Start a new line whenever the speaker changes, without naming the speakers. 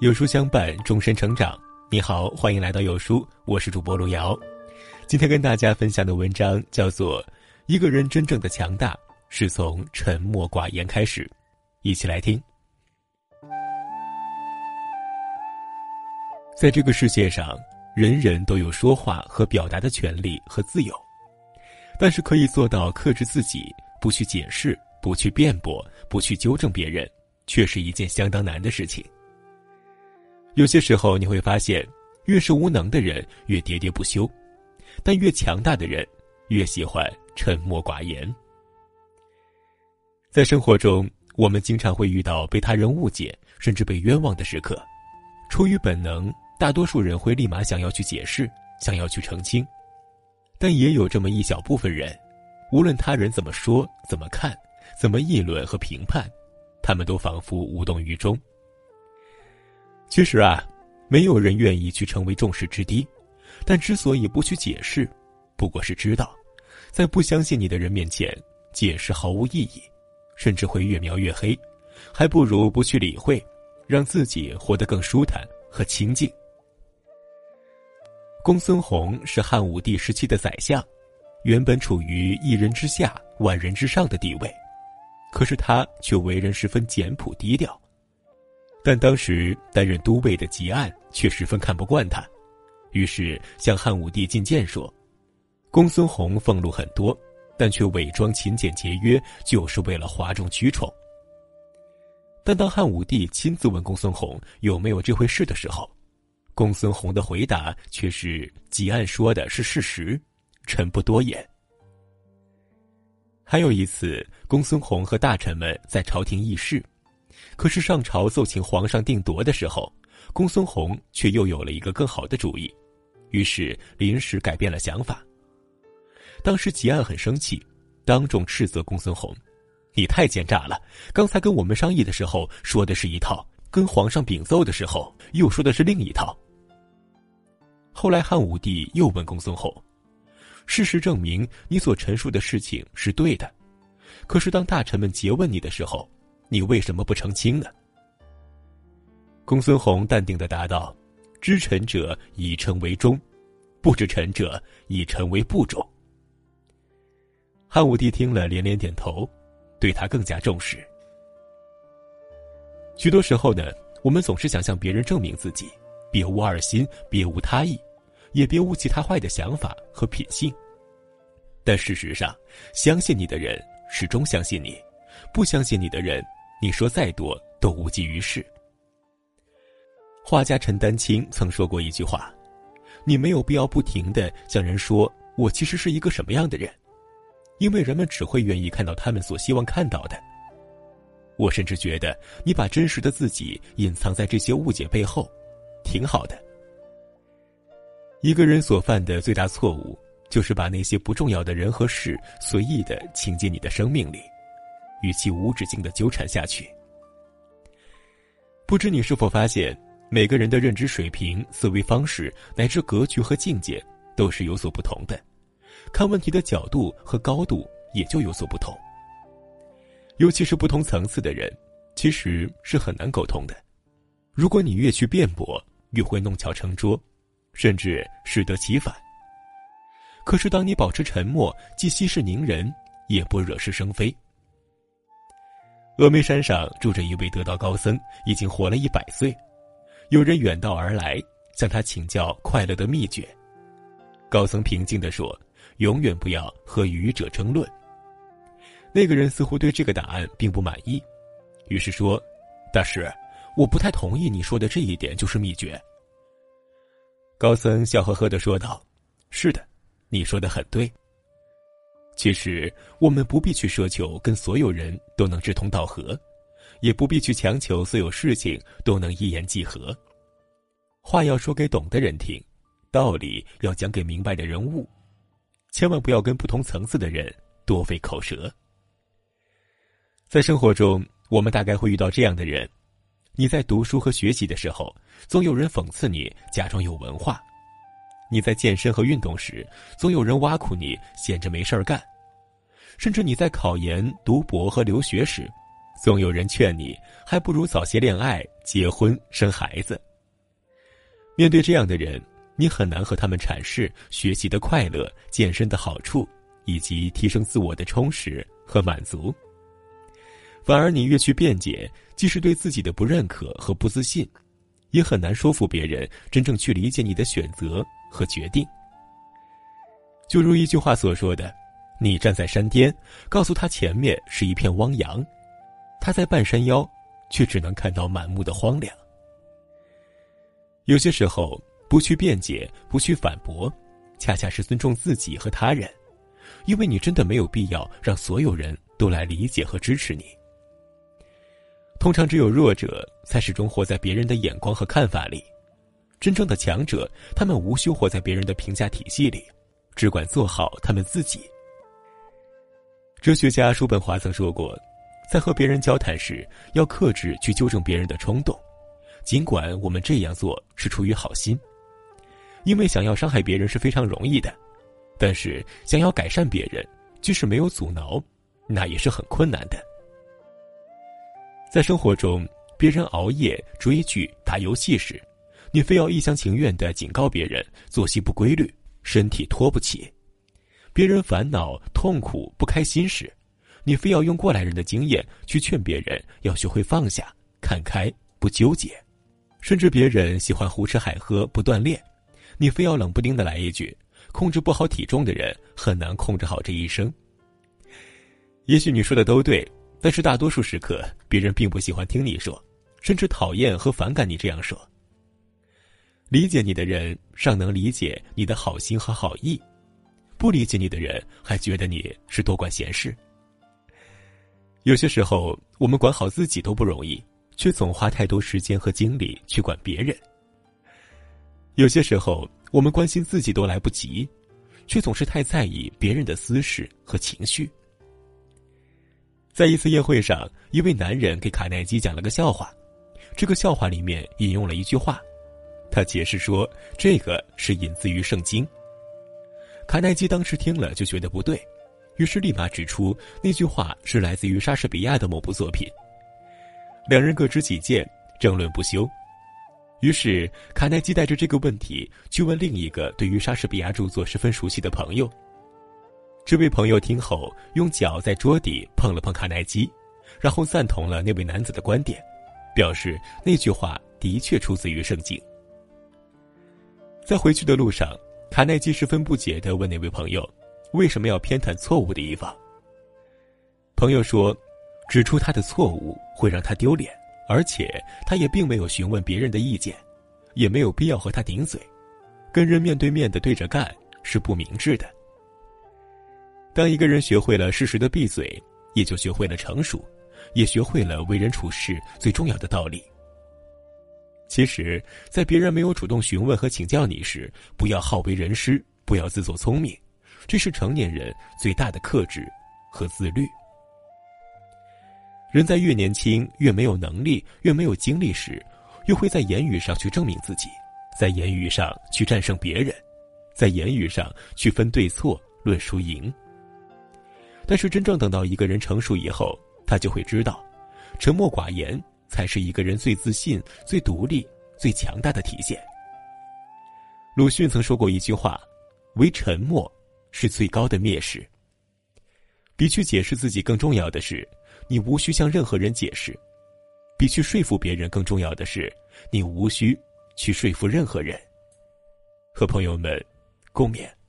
有书相伴，终身成长。你好，欢迎来到有书，我是主播路遥。今天跟大家分享的文章叫做《一个人真正的强大是从沉默寡言开始》，一起来听。在这个世界上，人人都有说话和表达的权利和自由，但是可以做到克制自己，不去解释，不去辩驳，不去纠正别人，却是一件相当难的事情。有些时候你会发现，越是无能的人越喋喋不休，但越强大的人越喜欢沉默寡言。在生活中，我们经常会遇到被他人误解甚至被冤枉的时刻，出于本能，大多数人会立马想要去解释，想要去澄清，但也有这么一小部分人，无论他人怎么说、怎么看、怎么议论和评判，他们都仿佛无动于衷。其实啊，没有人愿意去成为众矢之的，但之所以不去解释，不过是知道，在不相信你的人面前，解释毫无意义，甚至会越描越黑，还不如不去理会，让自己活得更舒坦和清静。公孙弘是汉武帝时期的宰相，原本处于一人之下、万人之上的地位，可是他却为人十分简朴低调。但当时担任都尉的吉案却十分看不惯他，于是向汉武帝进谏说：“公孙弘俸禄很多，但却伪装勤俭节约，就是为了哗众取宠。”但当汉武帝亲自问公孙弘有没有这回事的时候，公孙弘的回答却是：“吉案说的是事实，臣不多言。”还有一次，公孙弘和大臣们在朝廷议事。可是上朝奏请皇上定夺的时候，公孙弘却又有了一个更好的主意，于是临时改变了想法。当时吉安很生气，当众斥责公孙弘：“你太奸诈了！刚才跟我们商议的时候说的是一套，跟皇上禀奏的时候又说的是另一套。”后来汉武帝又问公孙弘：“事实证明你所陈述的事情是对的，可是当大臣们诘问你的时候。”你为什么不澄清呢？公孙弘淡定的答道：“知臣者以臣为忠，不知臣者以臣为不忠。”汉武帝听了连连点头，对他更加重视。许多时候呢，我们总是想向别人证明自己，别无二心，别无他意，也别无其他坏的想法和品性。但事实上，相信你的人始终相信你，不相信你的人。你说再多都无济于事。画家陈丹青曾说过一句话：“你没有必要不停的向人说我其实是一个什么样的人，因为人们只会愿意看到他们所希望看到的。”我甚至觉得你把真实的自己隐藏在这些误解背后，挺好的。一个人所犯的最大错误，就是把那些不重要的人和事随意的请进你的生命里。与其无止境的纠缠下去。不知你是否发现，每个人的认知水平、思维方式乃至格局和境界都是有所不同的，看问题的角度和高度也就有所不同。尤其是不同层次的人，其实是很难沟通的。如果你越去辩驳，越会弄巧成拙，甚至适得其反。可是当你保持沉默，既息事宁人，也不惹是生非。峨眉山上住着一位得道高僧，已经活了一百岁。有人远道而来，向他请教快乐的秘诀。高僧平静地说：“永远不要和愚者争论。”那个人似乎对这个答案并不满意，于是说：“大师，我不太同意你说的这一点就是秘诀。”高僧笑呵呵的说道：“是的，你说的很对。”其实，我们不必去奢求跟所有人都能志同道合，也不必去强求所有事情都能一言即合。话要说给懂的人听，道理要讲给明白的人悟，千万不要跟不同层次的人多费口舌。在生活中，我们大概会遇到这样的人：你在读书和学习的时候，总有人讽刺你假装有文化；你在健身和运动时，总有人挖苦你闲着没事儿干。甚至你在考研、读博和留学时，总有人劝你，还不如早些恋爱，结婚、生孩子。面对这样的人，你很难和他们阐释学习的快乐、健身的好处，以及提升自我的充实和满足。反而，你越去辩解，即使对自己的不认可和不自信，也很难说服别人真正去理解你的选择和决定。就如一句话所说的：“你站在山巅，告诉他前面是一片汪洋，他在半山腰，却只能看到满目的荒凉。”有些时候，不去辩解，不去反驳，恰恰是尊重自己和他人，因为你真的没有必要让所有人都来理解和支持你。通常，只有弱者才始终活在别人的眼光和看法里。真正的强者，他们无需活在别人的评价体系里，只管做好他们自己。哲学家叔本华曾说过，在和别人交谈时，要克制去纠正别人的冲动，尽管我们这样做是出于好心。因为想要伤害别人是非常容易的，但是想要改善别人，即使没有阻挠，那也是很困难的。在生活中，别人熬夜、追剧、打游戏时，你非要一厢情愿的警告别人作息不规律、身体拖不起；别人烦恼、痛苦、不开心时，你非要用过来人的经验去劝别人要学会放下、看开、不纠结；甚至别人喜欢胡吃海喝、不锻炼，你非要冷不丁的来一句：“控制不好体重的人很难控制好这一生。”也许你说的都对。但是大多数时刻，别人并不喜欢听你说，甚至讨厌和反感你这样说。理解你的人尚能理解你的好心和好意，不理解你的人还觉得你是多管闲事。有些时候，我们管好自己都不容易，却总花太多时间和精力去管别人。有些时候，我们关心自己都来不及，却总是太在意别人的私事和情绪。在一次宴会上，一位男人给卡耐基讲了个笑话，这个笑话里面引用了一句话，他解释说这个是引自于圣经。卡耐基当时听了就觉得不对，于是立马指出那句话是来自于莎士比亚的某部作品。两人各执己见，争论不休。于是卡耐基带着这个问题去问另一个对于莎士比亚著作十分熟悉的朋友。这位朋友听后，用脚在桌底碰了碰卡耐基，然后赞同了那位男子的观点，表示那句话的确出自于圣经。在回去的路上，卡耐基十分不解地问那位朋友：“为什么要偏袒错误的一方？”朋友说：“指出他的错误会让他丢脸，而且他也并没有询问别人的意见，也没有必要和他顶嘴，跟人面对面的对着干是不明智的。”当一个人学会了适时的闭嘴，也就学会了成熟，也学会了为人处事最重要的道理。其实，在别人没有主动询问和请教你时，不要好为人师，不要自作聪明，这是成年人最大的克制和自律。人在越年轻、越没有能力、越没有精力时，越会在言语上去证明自己，在言语上去战胜别人，在言语上去分对错、论输赢。但是，真正等到一个人成熟以后，他就会知道，沉默寡言才是一个人最自信、最独立、最强大的体现。鲁迅曾说过一句话：“唯沉默是最高的蔑视。”比去解释自己更重要的是，你无需向任何人解释；比去说服别人更重要的是，你无需去说服任何人。和朋友们共勉。